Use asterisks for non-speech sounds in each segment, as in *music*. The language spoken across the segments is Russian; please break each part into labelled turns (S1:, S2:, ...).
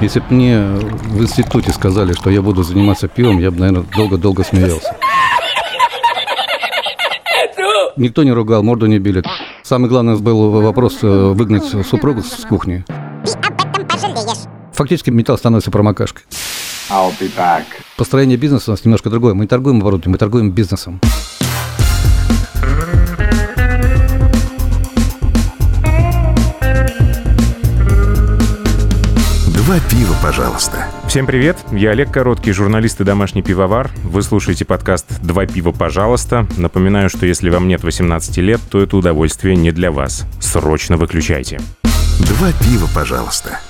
S1: Если бы мне в институте сказали, что я буду заниматься пивом, я бы, наверное, долго-долго смеялся. Никто не ругал, морду не били. Самый главный был вопрос э, выгнать супругу с кухни. Ты об этом пожалеешь. Фактически металл становится промокашкой. I'll be back. Построение бизнеса у нас немножко другое. Мы не торгуем оборудованием, мы торгуем бизнесом.
S2: Два пива, пожалуйста.
S3: Всем привет, я Олег Короткий, журналист и домашний пивовар. Вы слушаете подкаст «Два пива, пожалуйста». Напоминаю, что если вам нет 18 лет, то это удовольствие не для вас. Срочно выключайте.
S2: Два пива, пожалуйста.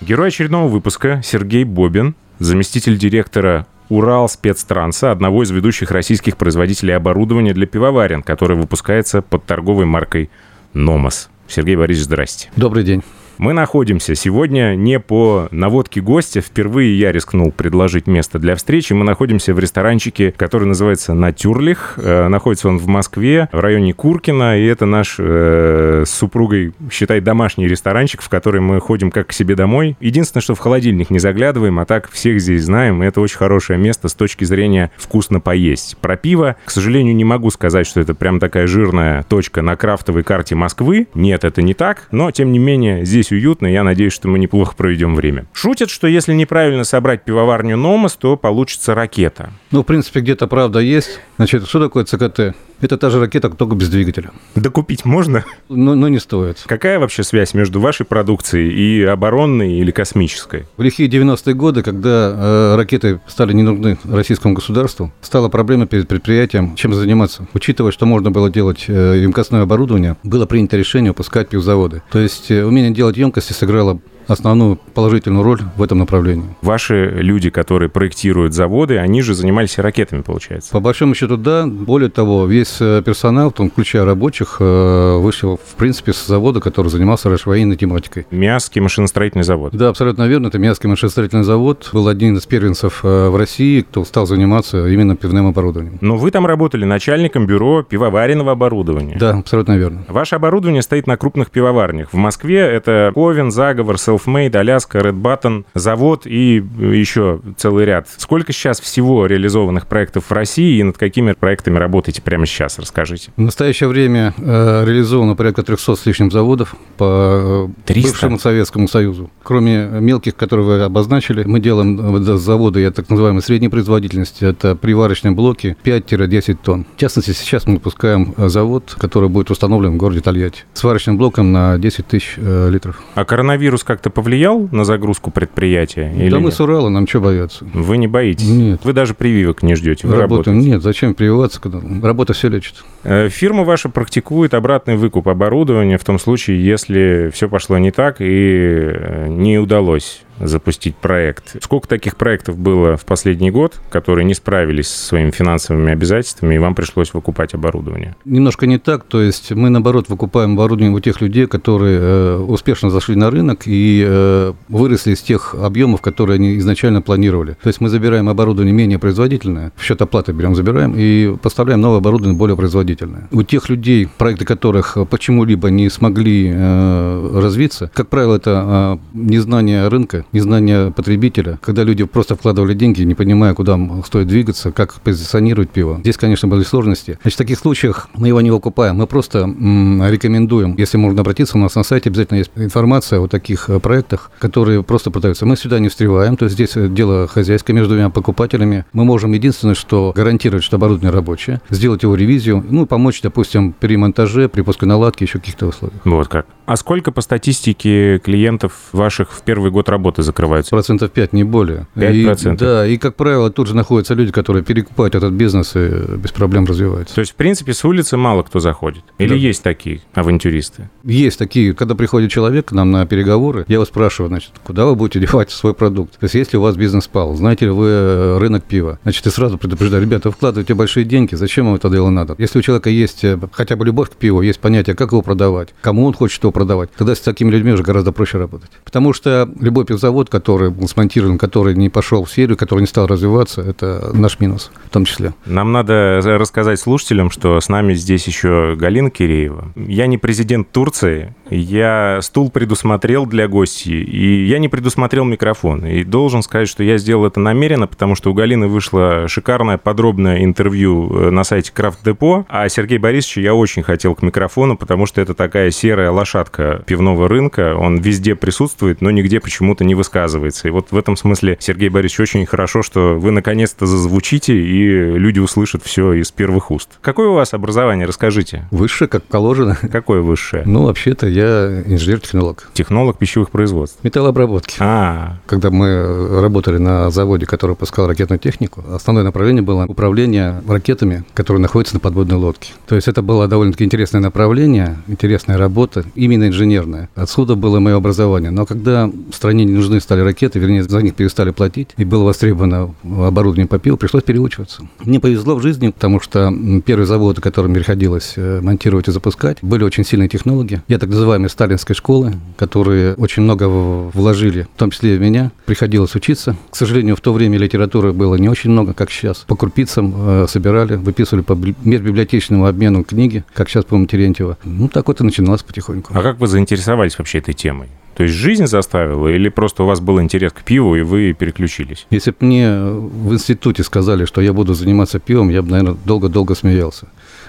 S3: Герой очередного выпуска Сергей Бобин, заместитель директора Урал спецтранса, одного из ведущих российских производителей оборудования для пивоварен, который выпускается под торговой маркой «Номос». Сергей Борисович, здрасте.
S1: Добрый день.
S3: Мы находимся сегодня не по наводке гостя. Впервые я рискнул предложить место для встречи. Мы находимся в ресторанчике, который называется «Натюрлих». Э, находится он в Москве, в районе Куркина. И это наш э, с супругой, считай, домашний ресторанчик, в который мы ходим как к себе домой. Единственное, что в холодильник не заглядываем, а так всех здесь знаем. Это очень хорошее место с точки зрения вкусно поесть. Про пиво, к сожалению, не могу сказать, что это прям такая жирная точка на крафтовой карте Москвы. Нет, это не так. Но, тем не менее, здесь здесь уютно, я надеюсь, что мы неплохо проведем время. Шутят, что если неправильно собрать пивоварню Номос, то получится ракета.
S1: Ну, в принципе, где-то правда есть. Значит, что такое ЦКТ? Это та же ракета, только без двигателя.
S3: Докупить можно?
S1: Но, но не стоит.
S3: Какая вообще связь между вашей продукцией и оборонной или космической?
S1: В лихие 90-е годы, когда э, ракеты стали не нужны российскому государству, стала проблема перед предприятием, чем заниматься. Учитывая, что можно было делать э, емкостное оборудование, было принято решение выпускать пивзаводы. То есть э, умение делать емкости сыграло основную положительную роль в этом направлении.
S3: Ваши люди, которые проектируют заводы, они же занимались ракетами, получается?
S1: По большому счету, да. Более того, весь э, персонал, в том включая рабочих, э, вышел, в принципе, с завода, который занимался военной тематикой.
S3: Миасский машиностроительный завод?
S1: Да, абсолютно верно. Это Миасский машиностроительный завод. Был один из первенцев э, в России, кто стал заниматься именно пивным оборудованием.
S3: Но вы там работали начальником бюро пивоваренного оборудования?
S1: Да, абсолютно верно.
S3: Ваше оборудование стоит на крупных пивоварнях. В Москве это Ковен, Заговор, Selfmade, Аляска, Red Button, завод и еще целый ряд. Сколько сейчас всего реализованных проектов в России и над какими проектами работаете прямо сейчас? Расскажите.
S1: В настоящее время э, реализовано порядка 300 с лишним заводов по 300? Э, бывшему Советскому Союзу. Кроме мелких, которые вы обозначили, мы делаем э, заводы, я так называемой средней производительности, это приварочные блоки 5-10 тонн. В частности, сейчас мы выпускаем э, завод, который будет установлен в городе Тольятти. Сварочным блоком на 10 тысяч э, литров.
S3: А коронавирус как-то повлиял на загрузку предприятия?
S1: Да мы нет? с Урала, нам что бояться?
S3: Вы не боитесь?
S1: Нет.
S3: Вы даже прививок не ждете?
S1: Вы Работаем. Работаете? Нет, зачем прививаться, когда работа все лечит?
S3: Э, фирма ваша практикует обратный выкуп оборудования в том случае, если все пошло не так и э, не удалось запустить проект. Сколько таких проектов было в последний год, которые не справились со своими финансовыми обязательствами, и вам пришлось выкупать оборудование?
S1: Немножко не так. То есть мы, наоборот, выкупаем оборудование у тех людей, которые э, успешно зашли на рынок и э, выросли из тех объемов, которые они изначально планировали. То есть мы забираем оборудование менее производительное, в счет оплаты берем, забираем, и поставляем новое оборудование более производительное. У тех людей, проекты которых почему-либо не смогли э, развиться, как правило, это незнание рынка, незнание потребителя, когда люди просто вкладывали деньги, не понимая, куда стоит двигаться, как позиционировать пиво. Здесь, конечно, были сложности. Значит, в таких случаях мы его не выкупаем, мы просто м, рекомендуем, если можно обратиться, у нас на сайте обязательно есть информация о таких э, проектах, которые просто продаются. Мы сюда не встреваем, то есть здесь дело хозяйское между двумя покупателями. Мы можем единственное, что гарантировать, что оборудование рабочее, сделать его ревизию, ну, помочь, допустим, при монтаже, при пуске наладки, еще каких-то условиях.
S3: Вот как. А сколько по статистике клиентов ваших в первый год работы проекты закрываются?
S1: Процентов 5, не более.
S3: 5 процентов?
S1: Да, и, как правило, тут же находятся люди, которые перекупают этот бизнес и без проблем развиваются.
S3: То есть, в принципе, с улицы мало кто заходит? Или да. есть такие авантюристы?
S1: Есть такие. Когда приходит человек к нам на переговоры, я его спрашиваю, значит, куда вы будете девать свой продукт? То есть, если у вас бизнес пал, знаете ли вы э, рынок пива? Значит, ты сразу предупреждаю, ребята, вы вкладываете большие деньги, зачем вам это дело надо? Если у человека есть э, хотя бы любовь к пиву, есть понятие, как его продавать, кому он хочет его продавать, тогда с такими людьми уже гораздо проще работать. Потому что любой пив завод, который был смонтирован, который не пошел в серию, который не стал развиваться, это наш минус в том числе.
S3: Нам надо рассказать слушателям, что с нами здесь еще Галина Киреева. Я не президент Турции, я стул предусмотрел для гостей, и я не предусмотрел микрофон. И должен сказать, что я сделал это намеренно, потому что у Галины вышло шикарное подробное интервью э, на сайте Крафт Депо, а Сергей Борисович я очень хотел к микрофону, потому что это такая серая лошадка пивного рынка. Он везде присутствует, но нигде почему-то не высказывается. И вот в этом смысле, Сергей Борисович, очень хорошо, что вы наконец-то зазвучите, и люди услышат все из первых уст. Какое у вас образование? Расскажите.
S1: Высшее, как положено.
S3: Какое высшее?
S1: Ну, вообще-то я инженер-технолог.
S3: Технолог пищевых производств.
S1: Металлообработки.
S3: А,
S1: Когда мы работали на заводе, который выпускал ракетную технику, основное направление было управление ракетами, которые находятся на подводной лодке. То есть это было довольно-таки интересное направление, интересная работа, именно инженерная. Отсюда было мое образование. Но когда стране не нужны стали ракеты, вернее, за них перестали платить, и было востребовано оборудование по пиву, пришлось переучиваться. Мне повезло в жизни, потому что первые заводы, которыми приходилось э, монтировать и запускать, были очень сильные технологии. Я так называемые сталинской школы, которые очень много вложили, в том числе и в меня. Приходилось учиться. К сожалению, в то время литературы было не очень много, как сейчас. По крупицам э, собирали, выписывали по бли- межбиблиотечному обмену книги, как сейчас, по-моему, Терентьева. Ну, так вот и начиналось потихоньку.
S3: а как вы заинтересовались вообще этой темой? То есть жизнь заставила или просто у вас был интерес к пиву, и вы переключились?
S1: Если бы мне в институте сказали, что я буду заниматься пивом, я бы, наверное, долго-долго смеялся.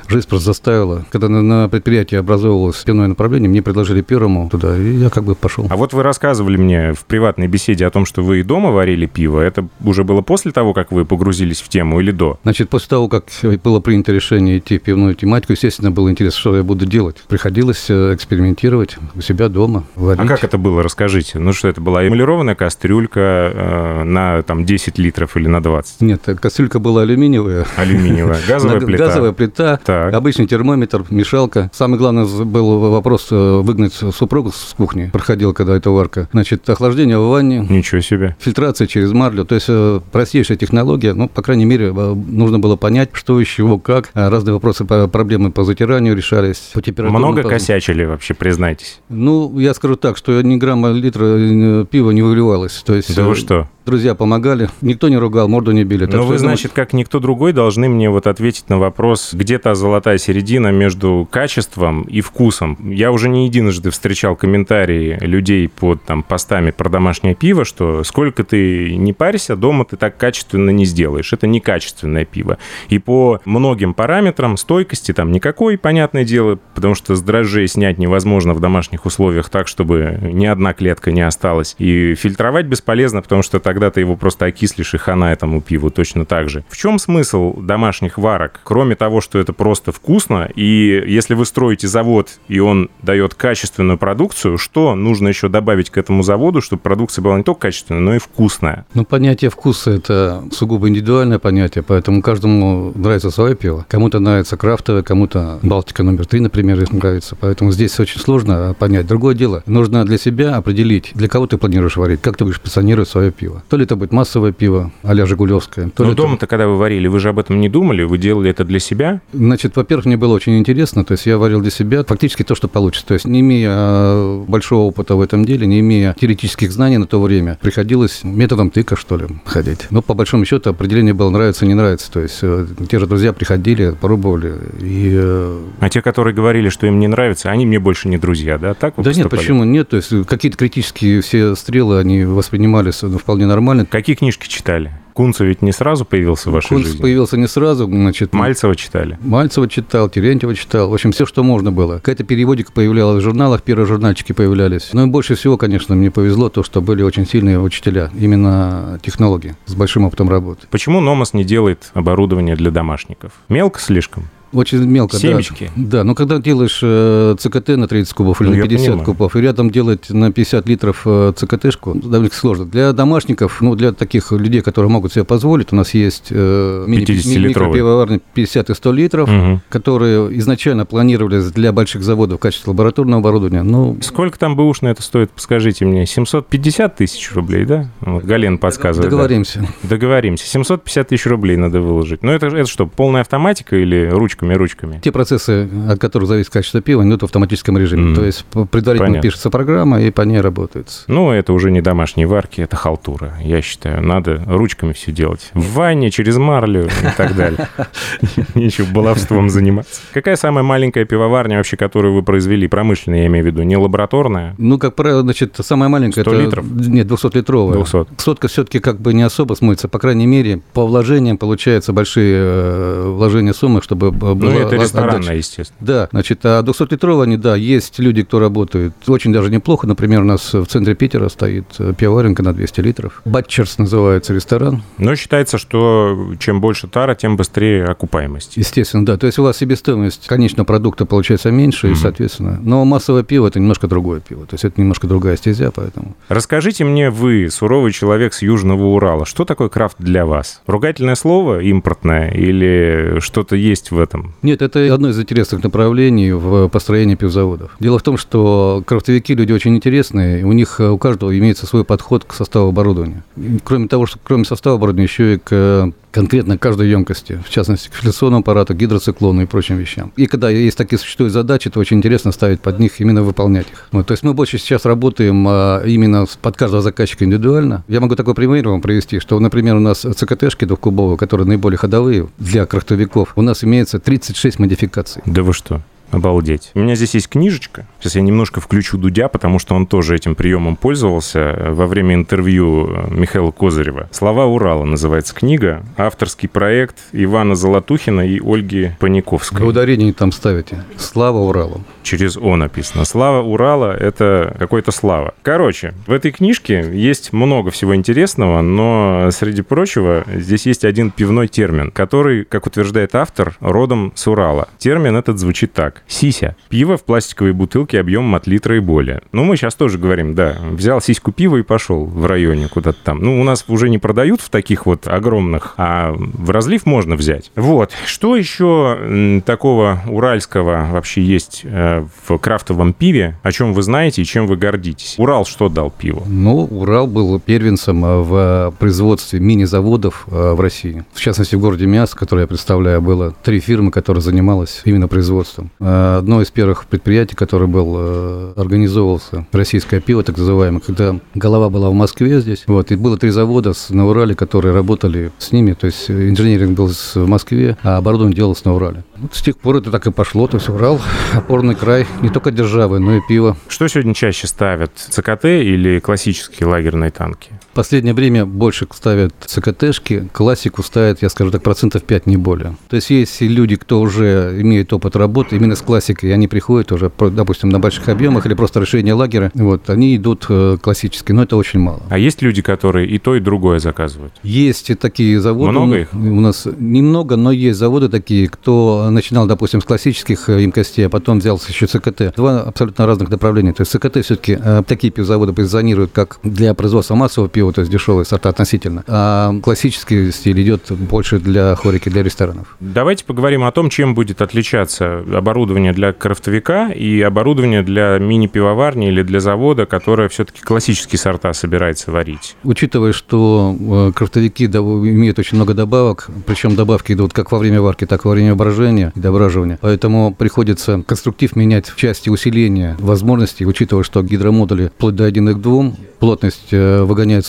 S1: Жизнь просто заставила. Когда на, на предприятии образовывалось пивное направление, мне предложили первому туда, и я как бы пошел.
S3: А вот вы рассказывали мне в приватной беседе о том, что вы и дома варили пиво. Это уже было после того, как вы погрузились в тему или до?
S1: Значит, после того, как было принято решение идти в пивную тематику, естественно, было интересно, что я буду делать. Приходилось э, экспериментировать у себя дома, варить.
S3: А как это было? Расскажите. Ну что, это была эмалированная кастрюлька э, на там 10 литров или на 20?
S1: Нет, кастрюлька была алюминиевая.
S3: Алюминиевая. Газовая *laughs* плита.
S1: Газовая плита,
S3: Так.
S1: обычный термометр, мешалка. Самый главный был вопрос э, выгнать супругу с кухни. Проходил, когда эта варка. Значит, охлаждение в ванне,
S3: Ничего себе.
S1: фильтрация через марлю. То есть э, простейшая технология. Ну, по крайней мере, э, нужно было понять, что из чего, как. А Разные вопросы, проблемы по затиранию решались. По
S3: Много
S1: по-
S3: косячили вообще, признайтесь.
S1: Ну, я скажу так, что ни грамма литра пива не выливалось. То есть
S3: Да вы что?
S1: Друзья помогали. Никто не ругал, морду не били. Так
S3: Но вы,
S1: я думаю,
S3: значит, как никто другой, должны мне вот ответить на вопрос, где та золотая середина между качеством и вкусом. Я уже не единожды встречал комментарии людей под там, постами про домашнее пиво, что сколько ты не парься, дома ты так качественно не сделаешь. Это некачественное пиво. И по многим параметрам стойкости там никакой, понятное дело, потому что с дрожжей снять невозможно в домашних условиях так, чтобы ни одна клетка не осталась. И фильтровать бесполезно, потому что тогда ты его просто окислишь и хана этому пиву точно так же. В чем смысл домашних варок? Кроме того, что это просто вкусно, и если вы строите завод, и он дает качественную продукцию, что нужно еще добавить к этому заводу, чтобы продукция была не только качественная, но и вкусная?
S1: Ну, понятие вкуса – это сугубо индивидуальное понятие, поэтому каждому нравится свое пиво. Кому-то нравится крафтовое, кому-то Балтика номер три, например, нравится. Поэтому здесь очень сложно понять. Другое дело, нужно для себя определить, для кого ты планируешь варить, как ты будешь позиционировать свое пиво. То ли это будет массовое пиво, а-ля Жигулевское, то
S3: Но
S1: это-
S3: дома-то, когда вы варили, вы же об этом не думали? Вы делали это для себя?
S1: Значит, во-первых, мне было очень интересно, то есть я варил для себя фактически то, что получится. То есть не имея э, большого опыта в этом деле, не имея теоретических знаний на то время, приходилось методом тыка, что ли, ходить. Но по большому счету определение было нравится, не нравится. То есть э, те же друзья приходили, пробовали и... э,
S3: А те, которые говорили, что им не нравится, они мне больше не друзья, да? Так
S1: Да нет,
S3: поступали?
S1: почему нет? То есть какие-то критические все стрелы, они воспринимались ну, вполне нормально.
S3: Какие книжки читали? Кунцев ведь не сразу появился в вашей
S1: Кунц
S3: жизни.
S1: появился не сразу, значит...
S3: Мальцева читали.
S1: Мальцева читал, Терентьева читал. В общем, все, что можно было. Какая-то периодика появлялась в журналах, первые журнальчики появлялись. Но и больше всего, конечно, мне повезло то, что были очень сильные учителя, именно технологи с большим опытом работы.
S3: Почему Номас не делает оборудование для домашников? Мелко слишком?
S1: Очень мелко, да.
S3: Семечки.
S1: Да, но когда делаешь э, ЦКТ на 30 кубов или
S3: Ну,
S1: на
S3: я
S1: 50
S3: понимаю.
S1: кубов, и рядом делать на 50 литров э, ЦКТшку, довольно сложно. Для домашников, ну, для таких людей, которые могут себе позволить, у нас есть э, мини-
S3: 50-литровый.
S1: микропивоварни 50 и 100 литров,
S3: Мгм.
S1: которые изначально планировались для больших заводов в качестве лабораторного оборудования. Ну,
S3: Сколько там бэушно это стоит, скажите мне? 750 тысяч рублей, да? Вот Гален подсказывает. да.
S1: договоримся.
S3: Договоримся. 750 тысяч рублей надо выложить. Ну это, это что, полная автоматика или ручками ножками, ручками?
S1: Те процессы, от которых зависит качество пива, идут в автоматическом режиме.
S3: Мгм.
S1: То есть предварительно
S3: Понятно.
S1: пишется программа, и по ней работается.
S3: Ну, это уже не домашние варки, это халтура, я считаю. Надо ручками все делать. В ванне, через марлю и так далее. *laughs* Нечего баловством заниматься. Какая самая маленькая пивоварня вообще, которую вы произвели? Промышленная, я имею в виду, не лабораторная?
S1: Ну, как правило, значит, самая маленькая...
S3: 100
S1: это,
S3: литров?
S1: Нет, 200-литровая.
S3: 200.
S1: Сотка все-таки как бы не особо смыться. По крайней мере, по вложениям получается большие э, вложения суммы, чтобы б-
S3: Ну,
S1: была
S3: это
S1: отдача.
S3: ресторанная, естественно.
S1: Да, значит, а 200-литровые, они, да, есть люди, кто работает очень даже неплохо. Например, у нас в центре Питера стоит э, пивоваренка на 200 литров. Батчерс называется ресторан.
S3: Но считается, что чем больше тара, тем быстрее окупаемость.
S1: Естественно, да. То есть у вас себестоимость конечного продукта получается меньше,
S3: Мгм.
S1: и, соответственно. Но массовое пиво это немножко другое пиво. То есть это немножко другая стезя, поэтому.
S3: Расскажите мне вы, суровый человек с Южного Урала, что такое крафт для вас? Ругательное слово импортное или что-то есть в этом?
S1: Нет, это одно из интересных направлений в построении пивзаводов. Дело в том, что крафтовики люди очень интересные, у них э, у каждого имеется свой подход к составу оборудования. Кроме того, что кроме состава оборудования, еще и к э, конкретно каждой емкости, в частности, к фильтрационному аппарату, гидроциклону и прочим вещам. И когда есть такие существуют задачи, то очень интересно ставить под них, именно выполнять их. Вот, то есть мы больше сейчас работаем а, именно под каждого заказчика индивидуально. Я могу такой пример вам привести, что, например, у нас ЦКТшки двухкубовые, которые наиболее ходовые для крафтовиков, у нас имеется 36 модификаций.
S3: Да вы что? Обалдеть. У меня здесь есть книжечка. Сейчас я немножко включу Дудя, потому что он тоже этим приемом пользовался э, во время интервью э, Михаила Козырева. «Слова Урала» называется книга. Авторский проект Ивана Золотухина и Ольги
S1: Вы
S3: Паниковской.
S1: ударение там ставите. Слава Уралу.
S3: Через «О» написано. «Слава Урала» — это какой-то слава. Короче, в этой книжке есть много всего интересного, но, среди прочего, здесь есть один пивной термин, который, как утверждает автор, родом с Урала. Термин этот звучит так. Сися. Пиво в пластиковой бутылке объемом от литра и более. Ну, мы сейчас тоже говорим, да, взял сиську пива и пошел в районе куда-то там. Ну, у нас уже не продают в таких вот огромных, а в разлив можно взять. Вот. Что еще такого уральского вообще есть э, в крафтовом пиве, о чем вы знаете и чем вы гордитесь? Урал что дал пиву?
S1: Ну, Урал был первенцем э, в производстве мини-заводов э, в России. В частности, в городе Мяск, который я представляю, было три фирмы, которые занималась именно производством. Э, Одно из первых предприятий, которое был, э, организовывался, российское пиво, так называемое, когда голова была в Москве здесь. Вот, и было три завода на Урале, которые работали с ними. То есть э, инженеринг был в Москве, а оборудование делалось на Урале. Вот с тех пор это так и пошло. То есть Урал, опорный край, не только державы, но и пиво.
S3: Что сегодня чаще ставят? ЦКТ или классические лагерные танки?
S1: В последнее время больше ставят ЦКТшки, классику ставят, я скажу так, процентов 5, не более. То есть есть люди, кто уже имеет опыт работы именно с классикой, и они приходят уже, допустим, на больших объемах или просто решение лагеря, вот, они идут э, классические, но это очень мало.
S3: А есть люди, которые и то, и другое заказывают?
S1: Есть и такие заводы.
S3: Много их?
S1: У нас немного, но есть заводы такие, кто начинал, допустим, с классических э, емкостей, а потом взялся еще ЦКТ. Два абсолютно разных направления. То есть ЦКТ все-таки такие пивзаводы позиционируют как для производства массового пива, то есть дешевые сорта относительно. А классический стиль идет больше для хорики, для ресторанов.
S3: Давайте поговорим о том, чем будет отличаться оборудование для крафтовика и оборудование для мини-пивоварни или для завода, которое все-таки классические сорта собирается варить.
S1: Учитывая, что э, крафтовики имеют очень много добавок, причем добавки идут как во время варки, так и во время брожения и дображивания, поэтому приходится конструктив менять в части усиления возможностей, учитывая, что гидромодули вплоть до 1 к 2, плотность э,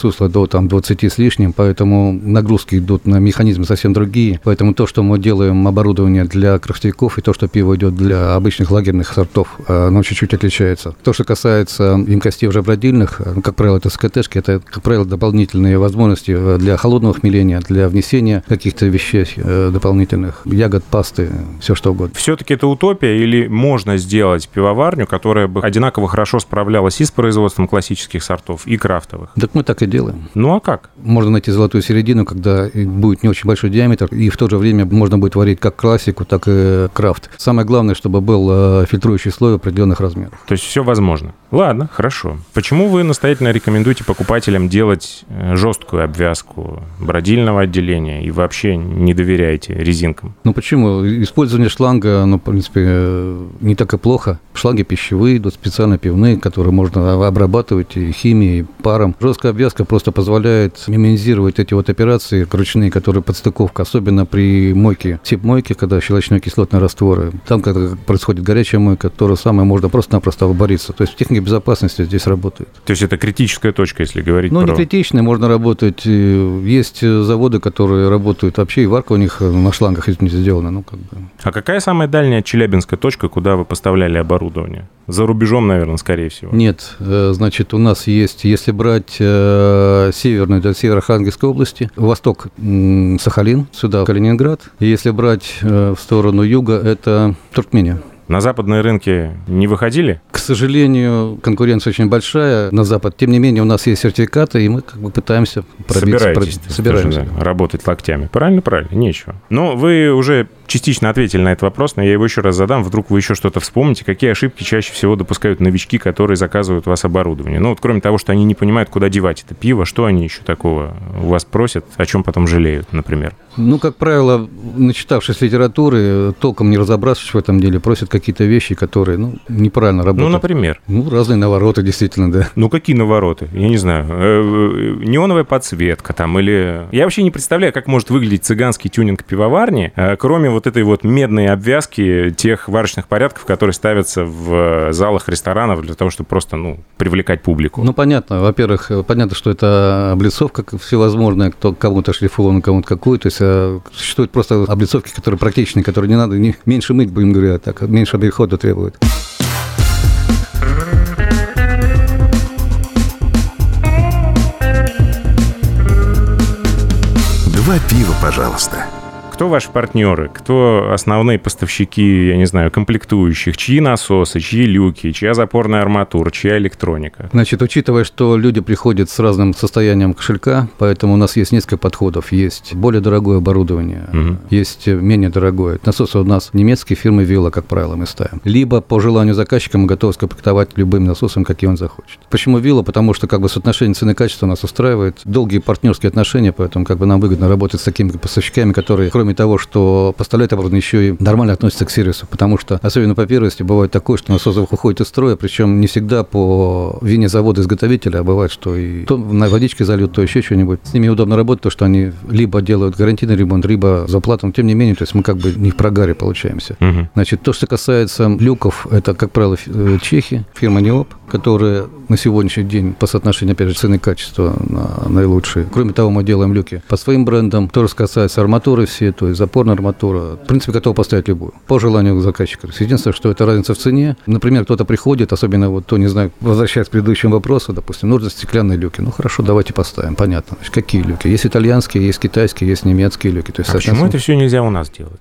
S1: сусло до там, 20 с лишним, поэтому нагрузки идут на механизмы совсем другие. Поэтому то, что мы делаем оборудование для крафтовиков и то, что пиво идет для обычных лагерных сортов, э, оно чуть-чуть отличается. То, что касается емкостей уже бродильных, э, ну, как правило, это СКТшки, это, как правило, дополнительные возможности э, для холодного хмеления, для внесения каких-то вещей дополнительных, ягод, пасты, все что угодно.
S3: Все-таки это утопия или можно сделать пивоварню, которая бы одинаково хорошо справлялась и с производством классических сортов, и крафтовых?
S1: Так мы так и делаем.
S3: Ну а как?
S1: Можно найти золотую середину, когда будет не очень большой диаметр, и в то же время можно будет варить как классику, так и крафт. Самое главное, чтобы был э, фильтрующий слой определенных размеров.
S3: То есть все возможно. Ладно, хорошо. Почему вы настоятельно рекомендуете покупателям делать э, жесткую обвязку бродильного отделения и вообще не доверяете резинкам?
S1: Ну почему? Использование шланга, ну, в принципе, э, не так и плохо. Шланги пищевые, идут специально пивные, которые можно обрабатывать и химией, и паром. Жесткая обвязка просто позволяет минимизировать эти вот операции ручные, которые подстыковка, особенно при мойке, тип мойки, когда щелочно-кислотные растворы. Там, когда происходит горячая мойка, то же самое можно просто-напросто обориться. То есть техника безопасности здесь работает.
S3: То есть это критическая точка, если говорить
S1: Ну,
S3: про...
S1: не критичная, можно работать. э, Есть э, заводы, которые работают вообще, и варка у них э, на шлангах извините, сделана. Ну, как бы.
S3: А какая самая дальняя челябинская точка, куда вы поставляли оборудование? За рубежом, наверное, скорее всего.
S1: Нет, значит, у нас есть, если брать э, северную, это Северо-Архангельской области, восток Сахалин, сюда Калининград. Если брать э, в сторону юга, это Туркмения.
S3: На западные рынки не выходили?
S1: К сожалению, конкуренция очень большая на Запад. Тем не менее, у нас есть сертификаты, и мы как бы пытаемся пробиться.
S3: Собираетесь,
S1: проб-
S3: так
S1: Собираемся.
S3: скажем, да, работать локтями. Правильно, правильно, нечего. Но вы уже частично ответили на этот вопрос, но я его еще раз задам. Вдруг вы еще что-то вспомните. Какие ошибки чаще всего допускают новички, которые заказывают у вас оборудование? Ну, вот кроме того, что они не понимают, куда девать это пиво, что они еще такого у вас просят, о чем потом жалеют, например?
S1: Ну, как правило, начитавшись литературы, толком не разобравшись в этом деле, просят какие-то вещи, которые, ну, неправильно
S3: Ну,
S1: работают.
S3: например.
S1: Ну, разные навороты, действительно, да.
S3: Ну, какие навороты? Я не знаю. Э, э, Неоновая подсветка там или... Я вообще не представляю, как может выглядеть цыганский тюнинг пивоварни, э, кроме вот этой вот медной обвязки тех варочных порядков, которые ставятся в залах ресторанов для того, чтобы просто, ну, привлекать публику.
S1: Ну, понятно. Во-первых, понятно, что это облицовка всевозможная, кто кому-то шлифован, кому-то какую. То есть э, существуют просто облицовки, которые практичные, которые не надо, не, меньше мыть, будем говорить, а так, меньше обихода требует.
S2: Два пива, пожалуйста.
S3: Кто ваши партнеры? Кто основные поставщики, я не знаю, комплектующих? Чьи насосы, чьи люки, чья запорная арматура, чья электроника?
S1: Значит, учитывая, что люди приходят с разным состоянием кошелька, поэтому у нас есть несколько подходов. Есть более дорогое оборудование,
S3: Мгм.
S1: есть менее дорогое. Насосы у нас немецкие фирмы Вилла, как правило, мы ставим. Либо по желанию заказчика мы готовы скомплектовать любым насосом, какие он захочет. Почему Вилла? Потому что как бы соотношение цены и качества нас устраивает. Долгие партнерские отношения, поэтому как бы нам выгодно работать с такими поставщиками, которые, кроме того, что поставляют оборудование, еще и нормально относятся к сервису. Потому что, особенно по первости, бывает такое, что насос выходит из строя, причем не всегда по вине завода-изготовителя, а бывает, что и то на водичке зальют, то еще что-нибудь. С ними удобно работать, то, что они либо делают гарантийный ремонт, либо за плату. Но, тем не менее, то есть мы как бы не в прогаре получаемся.
S3: Мгм.
S1: Значит, то, что касается люков, это, как правило, э, чехи, фирма Неоп, которая на сегодняшний день по соотношению, опять же, цены и качества на- наилучшие. Кроме того, мы делаем люки по своим брендам. То, что касается арматуры все, то есть запорная арматура, в принципе, готовы поставить любую, по желанию заказчика. Единственное, что это разница в цене. Например, кто-то приходит, особенно вот, то, не знаю, возвращаясь к предыдущему вопросу, допустим, нужны стеклянные люки. Ну, хорошо, давайте поставим, понятно. Значит, какие люки? Есть итальянские, есть китайские, есть немецкие люки. То есть,
S3: А почему это все нельзя у нас делать?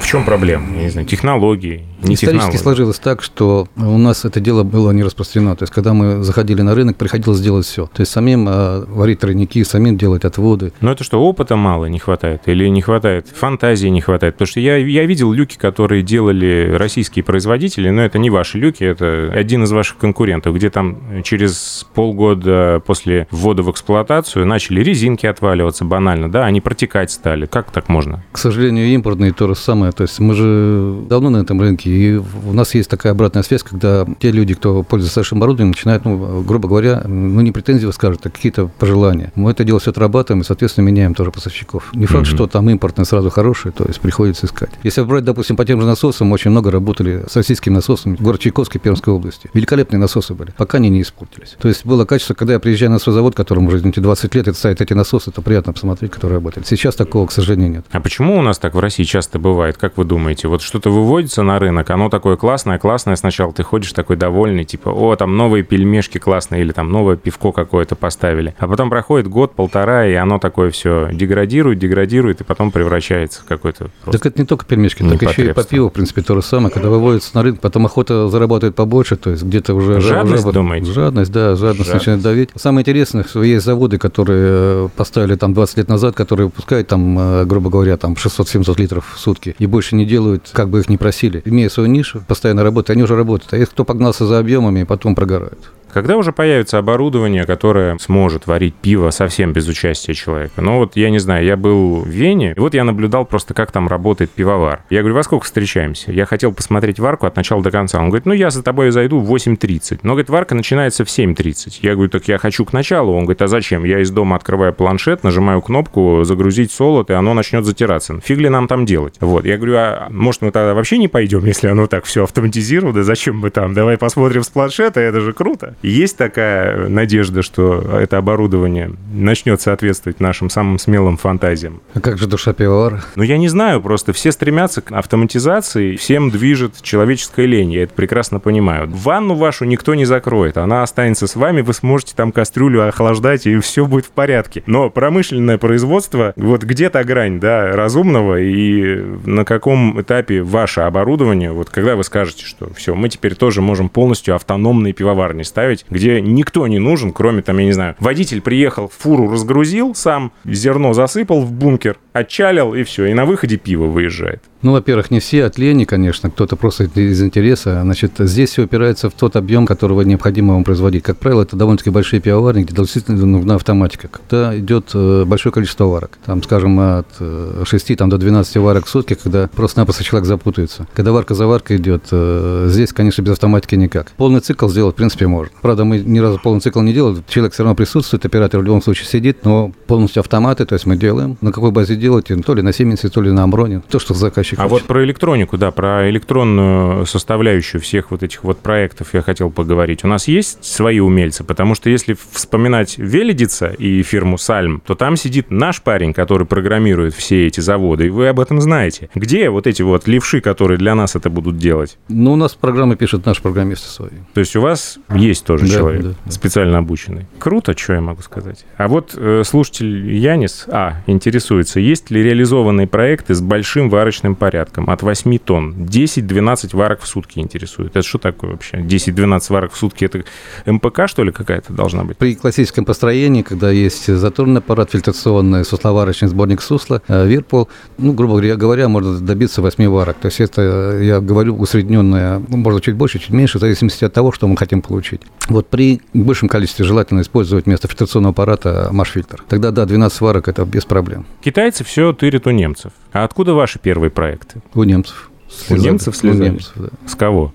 S3: В чем проблема? Я не знаю, технологии, не
S1: Исторически сложилось так, что у нас это дело было не распространено. То есть, когда мы заходили на рынок, приходилось делать все. То есть, самим э, варить тройники, самим делать отводы.
S3: Но это что, опыта мало не хватает? Или не хватает? Фантазии не хватает? Потому что я, я видел люки, которые делали российские производители, но это не ваши люки, это один из ваших конкурентов, где там через полгода после ввода в эксплуатацию начали резинки отваливаться банально, да, они протекать стали. Как так можно?
S1: К сожалению, импортные то же самое. То есть, мы же давно на этом рынке, и у нас есть такая обратная связь, когда те люди, кто пользуется нашим оборудованием, начинают, ну, грубо говоря, ну, не претензии скажут, а какие-то пожелания. Мы это дело все отрабатываем и, соответственно, меняем тоже поставщиков. Не факт,
S3: Мгм.
S1: что там импортные сразу хорошие, то есть приходится искать. Если брать, допустим, по тем же насосам, очень много работали с российскими насосами, город Чайковский, Пермской области. Великолепные насосы были, пока они не испортились. То есть было качество, когда я приезжаю на свой завод, которому уже, извините, 20 лет, это ставят эти насосы, это приятно посмотреть, которые работали. Сейчас такого, к сожалению, нет.
S3: А почему у нас так в России часто бывает? Как вы думаете? Вот что-то выводится на рынок, оно такое классное, классное. Сначала ты ходишь такой довольный, типа, о, там новые пельмешки классные, или там новое пивко какое-то поставили. А потом проходит год, полтора, и оно такое все деградирует, деградирует, и потом превращается в какой-то...
S1: Так это не только пельмешки, так еще и по пиву, в принципе, то же самое. Когда выводится на рынок, потом охота зарабатывает побольше, то есть где-то уже... жа-
S3: Жадность,
S1: жаба-
S3: думаете?
S1: Жадность, да, жадность,
S3: Жадность.
S1: начинает давить. Самое интересное, что есть заводы, которые э, поставили там 20 лет назад, которые выпускают там, э, грубо говоря, там 600-700 литров в сутки. И больше не делают, как бы их ни просили. Имея свою нишу, постоянно работают, они уже работают. А их, кто погнался за объемами, потом прогорают.
S3: Когда уже появится оборудование, которое сможет варить пиво совсем без участия человека? Ну вот, я не знаю, я был в Вене, и вот я наблюдал просто, как там работает пивовар. Я говорю, во сколько встречаемся? Я хотел посмотреть варку от начала до конца. Он говорит, ну я за тобой зайду в 8.30. Но, говорит, варка начинается в 7.30. Я говорю, так я хочу к началу. Он говорит, а зачем? Я из дома открываю планшет, нажимаю кнопку «Загрузить солод», и оно начнет затираться. Фиг ли нам там делать? Вот, я говорю, а может мы тогда вообще не пойдем, если оно так все автоматизировано? Зачем мы там? Давай посмотрим с планшета, это же круто. Есть такая надежда, что это оборудование начнет соответствовать нашим самым смелым фантазиям?
S1: А как же душа пивовара?
S3: Ну, я не знаю, просто все стремятся к автоматизации, всем движет человеческая лень, я это прекрасно понимаю. Ванну вашу никто не закроет, она останется с вами, вы сможете там кастрюлю охлаждать, и все будет в порядке. Но промышленное производство, вот где то грань, да, разумного, и на каком этапе ваше оборудование, вот когда вы скажете, что все, мы теперь тоже можем полностью автономные пивоварни ставить, где никто не нужен, кроме там, я не знаю, водитель приехал, фуру разгрузил сам, зерно засыпал в бункер, отчалил и все, и на выходе пиво выезжает.
S1: Ну, во-первых, не все от лени, конечно, кто-то просто из интереса. Значит, здесь все опирается в тот объем, которого необходимо вам производить. Как правило, это довольно-таки большие пивоварни, где действительно нужна автоматика. Когда идет э, большое количество варок, там, скажем, от 6 э, там, до 12 варок в сутки, когда просто-напросто человек запутается. Когда варка за варкой идет, э, здесь, конечно, без автоматики никак. Полный цикл сделать, в принципе, можно. Правда, мы ни разу полный цикл не делали. Человек все равно присутствует, оператор в любом случае сидит, но полностью автоматы, то есть мы делаем. На какой базе делать? То ли на Сименсе, то ли на Амброне. То, что заказчик
S3: А хочет. вот про электронику, да, про электронную составляющую всех вот этих вот проектов я хотел поговорить. У нас есть свои умельцы, потому что если вспоминать Велидица и фирму Сальм, то там сидит наш парень, который программирует все эти заводы, и вы об этом знаете. Где вот эти вот левши, которые для нас это будут делать?
S1: Ну, у нас программы пишут наши программисты свои.
S3: То есть у вас есть тоже да, человек да, да. специально обученный. Круто, что я могу сказать. А вот э, слушатель Янис, а, интересуется, есть ли реализованные проекты с большим варочным порядком от 8 тонн? 10-12 варок в сутки интересует. Это что такое вообще? 10-12 варок в сутки, это МПК, что ли, какая-то должна быть?
S1: При классическом построении, когда есть заторный аппарат фильтрационный, сусловарочный сборник сусла, э, Вирпол, ну, грубо говоря, можно добиться 8 варок. То есть это, я говорю, усредненное, ну, можно чуть больше, чуть меньше, в зависимости от того, что мы хотим получить. Вот при большем количестве желательно использовать вместо фильтрационного аппарата маш-фильтр. Тогда, да, 12 сварок – это без проблем.
S3: Китайцы все тырят у немцев. А откуда ваши первые проекты?
S1: У немцев.
S3: Слезали. У немцев слезали? У немцев, да. С кого?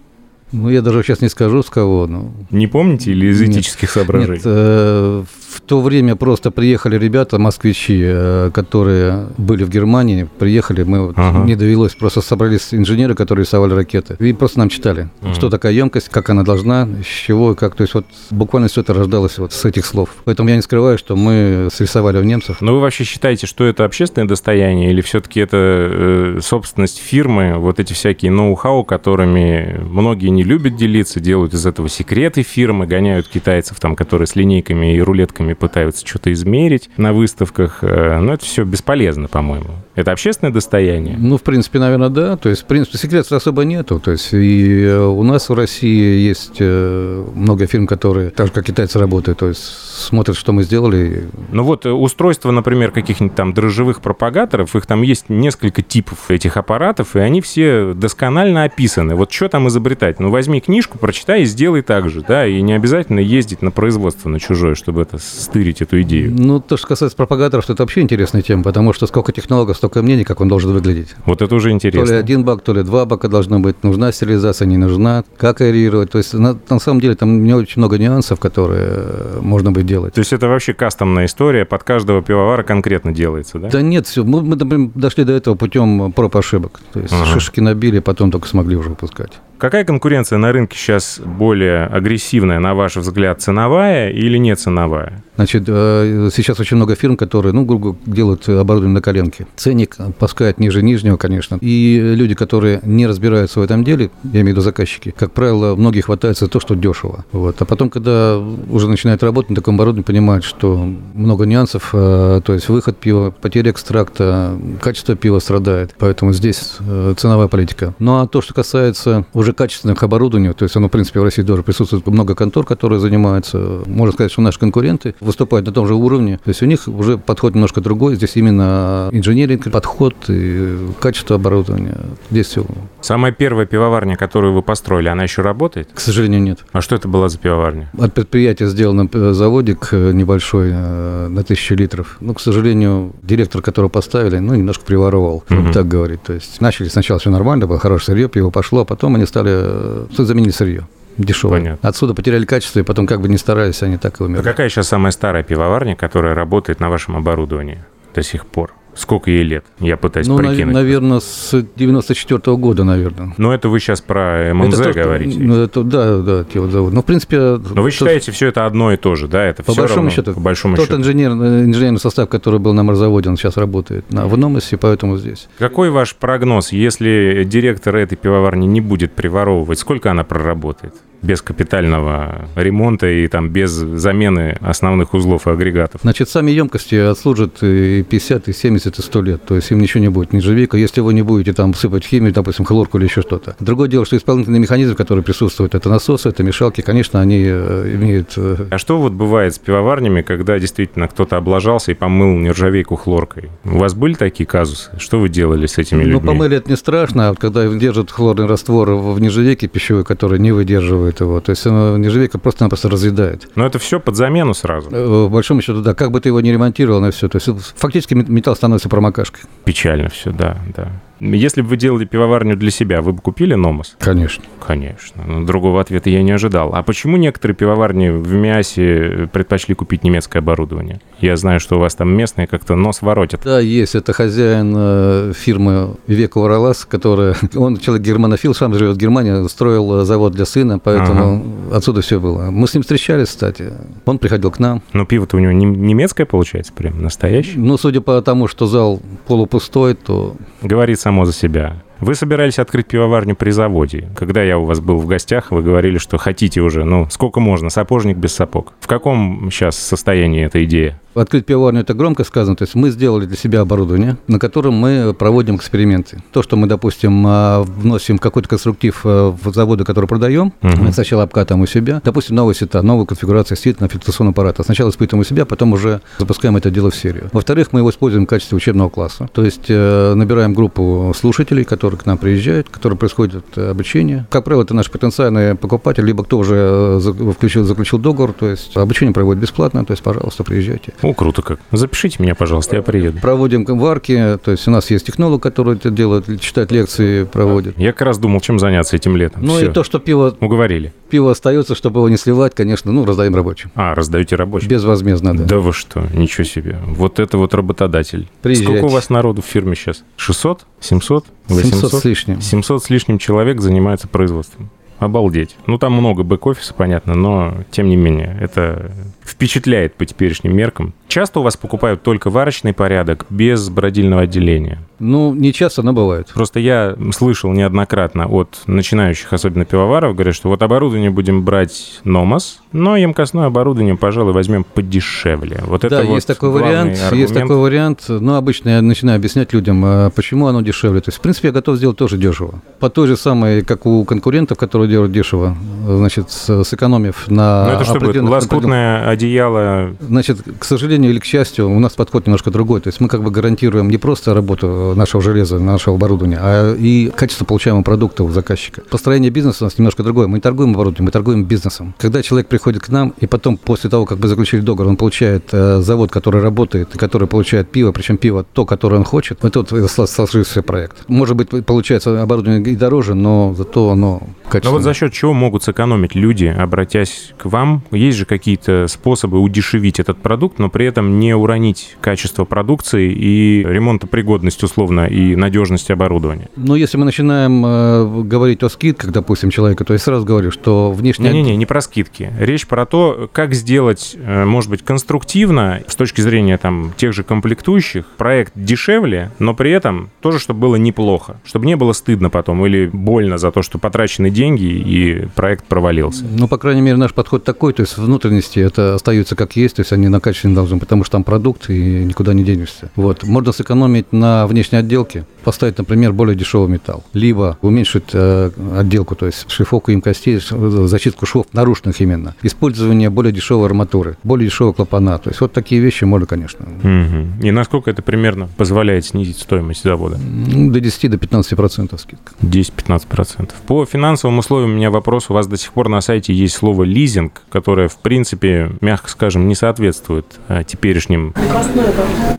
S1: Ну, я даже сейчас не скажу, с кого. Но...
S3: Не помните или из этических нет, соображений? Нет,
S1: э, в то время просто приехали ребята, москвичи, э, которые были в Германии, приехали, мы ага. не довелось, просто собрались инженеры, которые рисовали ракеты, и просто нам читали, ага. что такая емкость, как она должна, с чего, как, то есть вот буквально все это рождалось вот с этих слов. Поэтому я не скрываю, что мы срисовали у немцев.
S3: Но вы вообще считаете, что это общественное достояние или все-таки это э, собственность фирмы, вот эти всякие ноу-хау, которыми многие не любят делиться, делают из этого секреты фирмы, гоняют китайцев там, которые с линейками и рулетками пытаются что-то измерить на выставках. Э, но это все бесполезно, по-моему. Это общественное достояние?
S1: Ну, в принципе, наверное, да. То есть, в принципе, секретов особо нету. То есть, и э, у нас в России есть э, много фирм, которые, так же, как китайцы, работают. То есть, смотрят, что мы сделали.
S3: Ну вот устройство, например, каких-нибудь там дрожжевых пропагаторов, их там есть несколько типов этих аппаратов, и они все досконально описаны. Вот что там изобретать? Ну, возьми книжку, прочитай и сделай так же, да, и не обязательно ездить на производство на чужое, чтобы это стырить эту идею.
S1: Ну, то, что касается пропагаторов, то это вообще интересная тема, потому что сколько технологов, столько мнений, как он должен выглядеть.
S3: Вот это уже интересно.
S1: То ли один бак, то ли два бака должно быть, нужна стерилизация, не нужна, как аэрировать. То есть, на, на самом деле, там не очень много нюансов, которые э, можно быть делать.
S3: То есть это вообще кастомная история, под каждого пивовара конкретно делается, да?
S1: Да нет, все. Мы, мы например, дошли до этого путем проб ошибок. То есть ага. шишки набили, потом только смогли уже выпускать.
S3: Какая конкуренция на рынке сейчас более агрессивная, на ваш взгляд, ценовая или не ценовая?
S1: Значит, э, сейчас очень много фирм, которые, ну, грубо делают оборудование на коленке. Ценник пускают ниже нижнего, конечно. И люди, которые не разбираются в этом деле, я имею в виду заказчики, как правило, многие хватаются за то, что дешево. Вот. А потом, когда уже начинают работать на таком оборудовании, понимают, что много нюансов, э, то есть выход пива, потеря экстракта, качество пива страдает. Поэтому здесь э, ценовая политика. Ну, а то, что касается уже уже качественных оборудований, то есть оно, в принципе, в России тоже присутствует много контор, которые занимаются, можно сказать, что наши конкуренты выступают на том же уровне, то есть у них уже подход немножко другой, здесь именно инженеринг, подход и качество оборудования, здесь все.
S3: Самая первая пивоварня, которую вы построили, она еще работает?
S1: К сожалению, нет.
S3: А что это была за пивоварня?
S1: От предприятия сделан э, заводик э, небольшой э, на тысячу литров. Ну, к сожалению, директор, которого поставили, ну, немножко приворовал, угу. так говорить. То есть начали сначала все нормально, было хорошее сырье, пиво пошло, а потом они стали, заменили сырье дешевое. Понятно. Отсюда потеряли качество, и потом как бы не старались, они так и умерли.
S3: А какая сейчас самая старая пивоварня, которая работает на вашем оборудовании до сих пор? Сколько ей лет? Я пытаюсь ну, прикинуть.
S1: наверное, с 94 -го года, наверное.
S3: Но это вы сейчас про ММЗ это то, говорите?
S1: Что, ну, это, да, да, те вот зовут. Ну, в принципе...
S3: Но вы считаете, то, все это одно и то же, да? Это
S1: по
S3: все
S1: большому
S3: равно,
S1: счету,
S3: по большому
S1: тот
S3: счету.
S1: Инженер, инженерный состав, который был на морзаводе, он сейчас работает на, в Номосе, поэтому здесь.
S3: Какой ваш прогноз, если директор этой пивоварни не будет приворовывать, сколько она проработает? Без капитального ремонта и там без замены основных узлов и агрегатов.
S1: Значит, сами емкости отслужат и 50, и 70, и 100 лет. То есть им ничего не будет, нержавейка, если вы не будете там сыпать химию, допустим, хлорку или еще что-то. Другое дело, что исполнительные механизмы, которые присутствуют, это насосы, это мешалки, конечно, они э, имеют... Э,
S3: а что вот бывает с пивоварнями, когда действительно кто-то облажался и помыл нержавейку хлоркой? У вас были такие казусы? Что вы делали с этими ну, людьми?
S1: Ну, помыли это не страшно, а когда держат хлорный раствор в нержавейке пищевой, который не выдерживает выдерживает его. То есть нержавейка просто-напросто разъедает.
S3: Но это все под замену сразу?
S1: Э, в большом счету, да. Как бы ты его не ремонтировал, на все. То есть фактически металл становится промокашкой.
S3: Печально все, да, да. Если бы вы делали пивоварню для себя, вы бы купили Номос?
S1: Конечно.
S3: Конечно. Но другого ответа я не ожидал. А почему некоторые пивоварни в Мясе предпочли купить немецкое оборудование? Я знаю, что у вас там местные как-то нос воротят.
S1: Да, есть. Это хозяин э, фирмы Века Уралас, который... *laughs* Он человек германофил, сам живет в Германии, строил завод для сына, поэтому ага. отсюда все было. Мы с ним встречались, кстати. Он приходил к нам.
S3: Но пиво-то у него немецкое получается, прям настоящее?
S1: Ну, судя по тому, что зал полупустой, то...
S3: Говорит сам само за себя. Вы собирались открыть пивоварню при заводе. Когда я у вас был в гостях, вы говорили, что хотите уже, ну, сколько можно, сапожник без сапог. В каком сейчас состоянии эта идея?
S1: Открыть пивоварню – это громко сказано. То есть мы сделали для себя оборудование, на котором мы проводим эксперименты. То, что мы, допустим, а, вносим какой-то конструктив а, в заводы, которые продаем, угу. мы сначала обкатываем у себя. Допустим, новая сета, новая конфигурация сеть на фильтрационный аппарат. Сначала испытываем у себя, потом уже запускаем это дело в серию. Во-вторых, мы его используем в качестве учебного класса. То есть э, набираем группу слушателей, которые к нам приезжают, которые происходят э, обучение. Как правило, это наш потенциальный покупатель, либо кто уже э, включил, заключил договор. То есть обучение проводит бесплатно, то есть, пожалуйста, приезжайте.
S3: О, круто как. Запишите меня, пожалуйста, я приеду.
S1: Проводим варки, то есть у нас есть технолог, который это делает, читает лекции, проводит.
S3: Я как раз думал, чем заняться этим летом.
S1: Ну
S3: Все.
S1: и то, что пиво...
S3: Уговорили.
S1: Пиво остается, чтобы его не сливать, конечно, ну, раздаем рабочим.
S3: А, раздаете рабочим?
S1: Безвозмездно, да.
S3: Да вы что, ничего себе. Вот это вот работодатель. Приезжайте. Сколько у вас народу в фирме сейчас? 600? 700? 800?
S1: 700 с лишним.
S3: 700 с лишним человек занимается производством. Обалдеть. Ну, там много бэк-офиса, понятно, но, тем не менее, это впечатляет по теперешним меркам. Часто у вас покупают только варочный порядок без бродильного отделения?
S1: Ну, не часто, но бывает.
S3: Просто я слышал неоднократно от начинающих, особенно пивоваров, говорят, что вот оборудование будем брать Номос, но емкостное оборудование, пожалуй, возьмем подешевле. Вот
S1: да,
S3: это
S1: есть
S3: вот
S1: такой вариант,
S3: аргумент.
S1: есть такой вариант, но обычно я начинаю объяснять людям, а почему оно дешевле. То есть, в принципе, я готов сделать тоже дешево. По той же самой, как у конкурентов, которые делают дешево, значит, сэкономив на
S3: Но это что будет, лоскутное одеяло?
S1: Значит, к сожалению или к счастью, у нас подход немножко другой. То есть мы как бы гарантируем не просто работу нашего железа, нашего оборудования, а и качество получаемого продукта у заказчика. Построение бизнеса у нас немножко другое. Мы не торгуем оборудованием, мы торгуем бизнесом. Когда человек приходит к нам, и потом, после того, как мы заключили договор, он получает э, завод, который работает, который получает пиво, причем пиво то, которое он хочет, вот тут сложился проект. Может быть, получается оборудование и дороже, но зато оно качественное.
S3: Но вот за счет чего могут сэкономить люди, обратясь к вам? Есть же какие-то способы удешевить этот продукт, но при этом не уронить качество продукции и ремонтопригодность условно и надежности оборудования.
S1: Ну, если мы начинаем э, говорить о скидках, допустим, человека, то я сразу говорю, что внешне...
S3: Не-не-не, не про скидки. Речь про то, как сделать, э, может быть, конструктивно, с точки зрения там тех же комплектующих, проект дешевле, но при этом тоже, чтобы было неплохо. Чтобы не было стыдно потом или больно за то, что потрачены деньги и проект провалился.
S1: Ну, по крайней мере, наш подход такой, то есть внутренности это остаются как есть, то есть они на качественные должны, потому что там продукт и никуда не денешься. Вот. Можно сэкономить на внешней отделке. Поставить, например, более дешевый металл, либо уменьшить э, отделку, то есть шлифовку им костей, защитку швов наружных именно, использование более дешевой арматуры, более дешевого клапана. То есть вот такие вещи можно, конечно.
S3: Угу. И насколько это примерно позволяет снизить стоимость завода?
S1: До 10 до 15 процентов скидка.
S3: 10-15 процентов. По финансовым условиям у меня вопрос. У вас до сих пор на сайте есть слово лизинг, которое, в принципе, мягко скажем, не соответствует а, теперешним.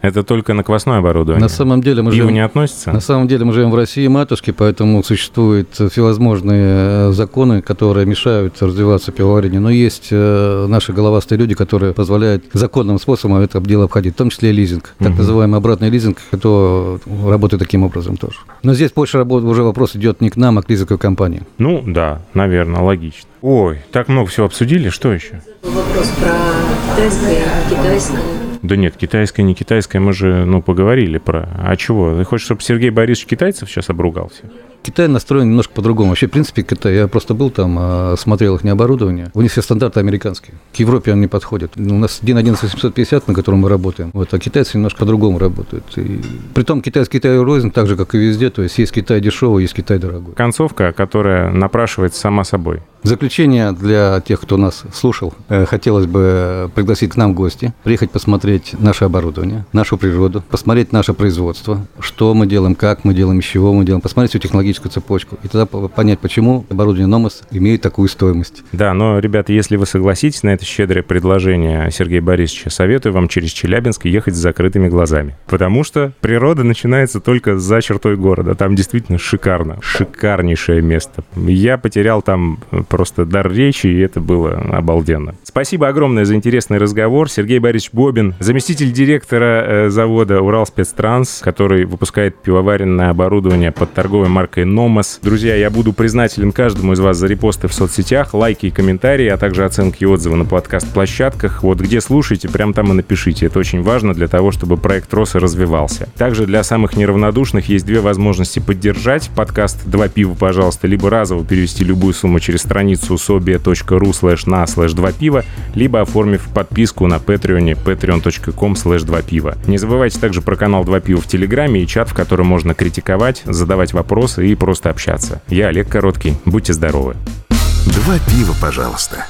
S3: Это только на квасное оборудование.
S1: На самом деле мы
S3: Пиво
S1: живем...
S3: не относится?
S1: На самом деле мы живем в России матушки, поэтому существуют всевозможные э, законы, которые мешают развиваться пивоварению. Но есть э, наши головастые люди, которые позволяют законным способом это дело обходить, в том числе и лизинг. Так
S3: Мгм.
S1: называемый обратный лизинг, кто работает таким образом тоже. Но здесь больше работ- уже вопрос идет не к нам, а к лизинговой компании.
S3: Ну, да, наверное, логично. Ой, так много всего обсудили, что еще?
S4: Вопрос про не китайское.
S3: Да нет, китайское, не китайское, мы же, ну, поговорили про... А чего? Ты хочешь, чтобы Сергей Борисович китайцев сейчас обругал всех?
S1: Китай настроен немножко по-другому. Вообще, в принципе, Китай, я просто был там, а, смотрел их оборудование. У них все стандарты американские. К Европе он не подходит. У нас 1.1.850, на котором мы работаем. Вот, а китайцы немножко по-другому работают. И... Притом китайский Китай рознь, так же, как и везде. То есть есть Китай дешевый, есть Китай дорогой.
S3: Концовка, которая напрашивается сама собой.
S1: В заключение для тех, кто нас слушал, э, хотелось бы пригласить к нам в гости, приехать посмотреть наше оборудование, нашу природу, посмотреть наше производство, что мы делаем, как мы делаем, из чего мы делаем, посмотреть всю технологическую цепочку и тогда по- понять, почему оборудование Номос имеет такую стоимость.
S3: Да, но, ребята, если вы согласитесь на это щедрое предложение Сергея Борисовича, советую вам через Челябинск ехать с закрытыми глазами. Потому что природа начинается только за чертой города. Там действительно шикарно. Шикарнейшее место. Я потерял там просто дар речи, и это было обалденно. Спасибо огромное за интересный разговор. Сергей Борисович Бобин, заместитель директора э, завода «Уралспецтранс», который выпускает пивоваренное оборудование под торговой маркой «Номос». Друзья, я буду признателен каждому из вас за репосты в соцсетях, лайки и комментарии, а также оценки и отзывы на подкаст-площадках. Вот где слушаете, прям там и напишите. Это очень важно для того, чтобы проект рос и развивался. Также для самых неравнодушных есть две возможности поддержать подкаст «Два пива, пожалуйста», либо разово перевести любую сумму через страницу sobia.ru slash на slash 2 пива, либо оформив подписку на Patreon patreon.com slash 2 пива. Не забывайте также про канал 2 пива в Телеграме и чат, в котором можно критиковать, задавать вопросы просто общаться. Я Олег Короткий. Будьте здоровы.
S2: Два пива, пожалуйста.